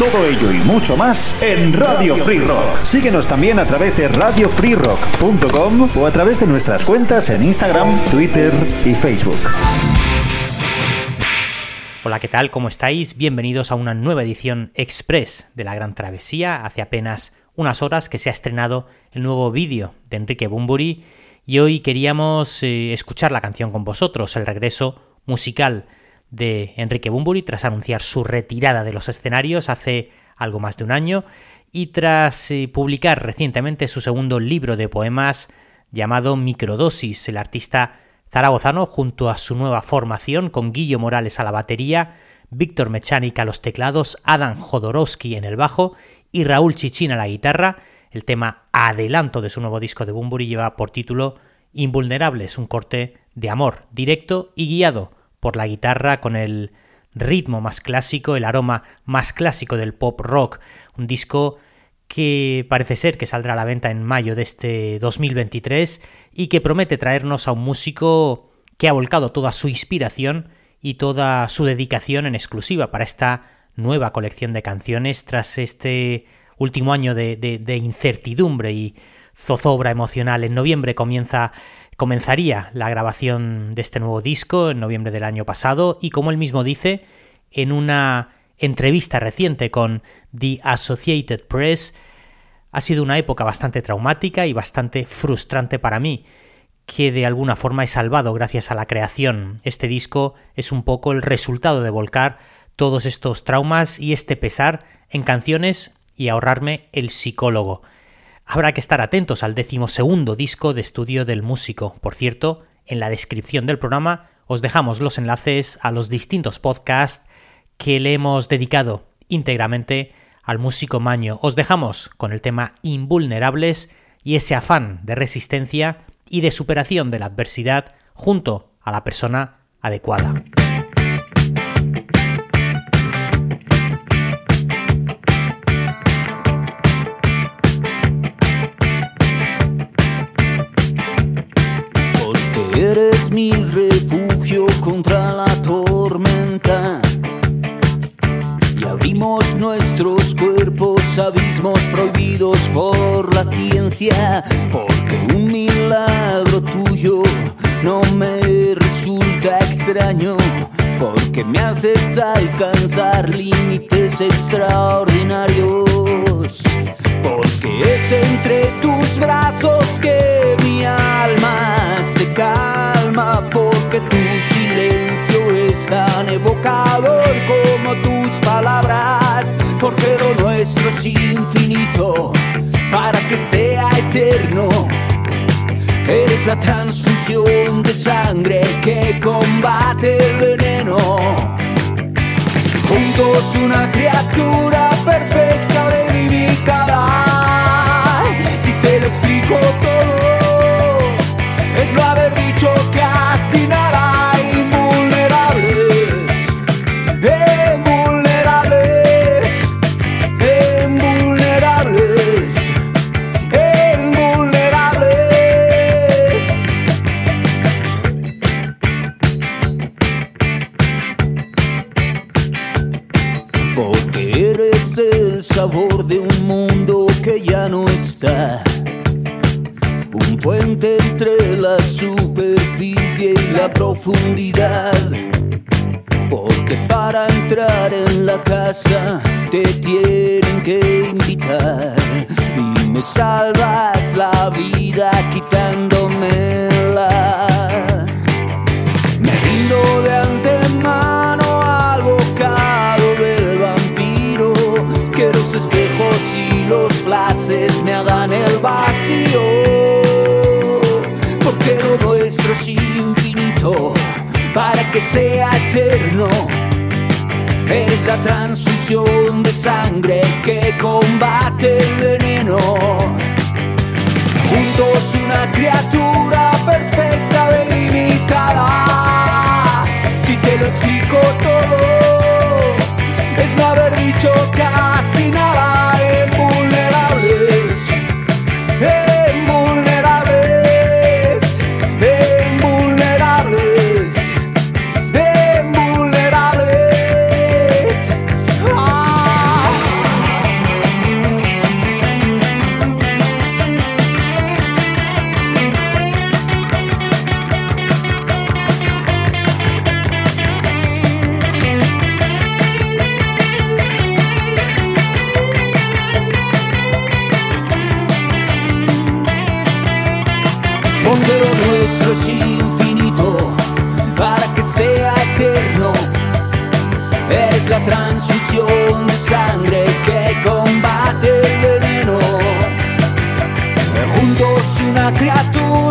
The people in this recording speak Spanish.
Todo ello y mucho más en Radio Free Rock. Síguenos también a través de radiofreerock.com o a través de nuestras cuentas en Instagram, Twitter y Facebook. Hola, ¿qué tal? ¿Cómo estáis? Bienvenidos a una nueva edición express de La Gran Travesía. Hace apenas unas horas que se ha estrenado el nuevo vídeo de Enrique Bumburi y hoy queríamos eh, escuchar la canción con vosotros, el regreso musical de Enrique Bumburi tras anunciar su retirada de los escenarios hace algo más de un año y tras eh, publicar recientemente su segundo libro de poemas llamado Microdosis, el artista zaragozano junto a su nueva formación con Guillo Morales a la batería, Víctor Mechánica a los teclados, Adam Jodorowsky en el bajo y Raúl Chichín a la guitarra, el tema adelanto de su nuevo disco de Bumburi lleva por título Invulnerables, un corte de amor directo y guiado por la guitarra con el ritmo más clásico, el aroma más clásico del pop rock, un disco que parece ser que saldrá a la venta en mayo de este 2023 y que promete traernos a un músico que ha volcado toda su inspiración y toda su dedicación en exclusiva para esta nueva colección de canciones tras este último año de, incertidumbre y zozobra emocional. En noviembre comienza, comenzaría la grabación de este nuevo disco, en noviembre del año pasado, y como él mismo dice, en una entrevista reciente con The Associated Press, ha sido una época bastante traumática y bastante frustrante para mí, que de alguna forma he salvado gracias a la creación. Este disco es un poco el resultado de volcar todos estos traumas y este pesar en canciones y ahorrarme el psicólogo. Habrá que estar atentos al decimosegundo disco de estudio del músico. Por cierto, en la descripción del programa os dejamos los enlaces a los distintos podcasts que le hemos dedicado íntegramente al músico maño. Os dejamos con el tema Invulnerables y ese afán de resistencia y de superación de la adversidad junto a la persona adecuada. Mi refugio contra la tormenta. Y abrimos nuestros cuerpos abismos prohibidos por la ciencia. Porque un milagro tuyo no me resulta extraño. Porque me haces alcanzar límites extraordinarios. Porque es entre tus brazos que mi alma tu silencio es tan evocador como tus palabras. Porque lo nuestro es infinito para que sea eterno. Eres la transfusión de sangre que combate el veneno. Juntos una criatura perfecta verificada. Si te lo explico todo, Porque eres el sabor de un mundo que ya no está. Un puente entre la superficie y la profundidad. Porque para entrar en la casa te tienen que invitar. Y me salvas la vida quitándomela. Sea eterno. Eres la transfusión de sangre que combate el veneno. Juntos una criatura una creatura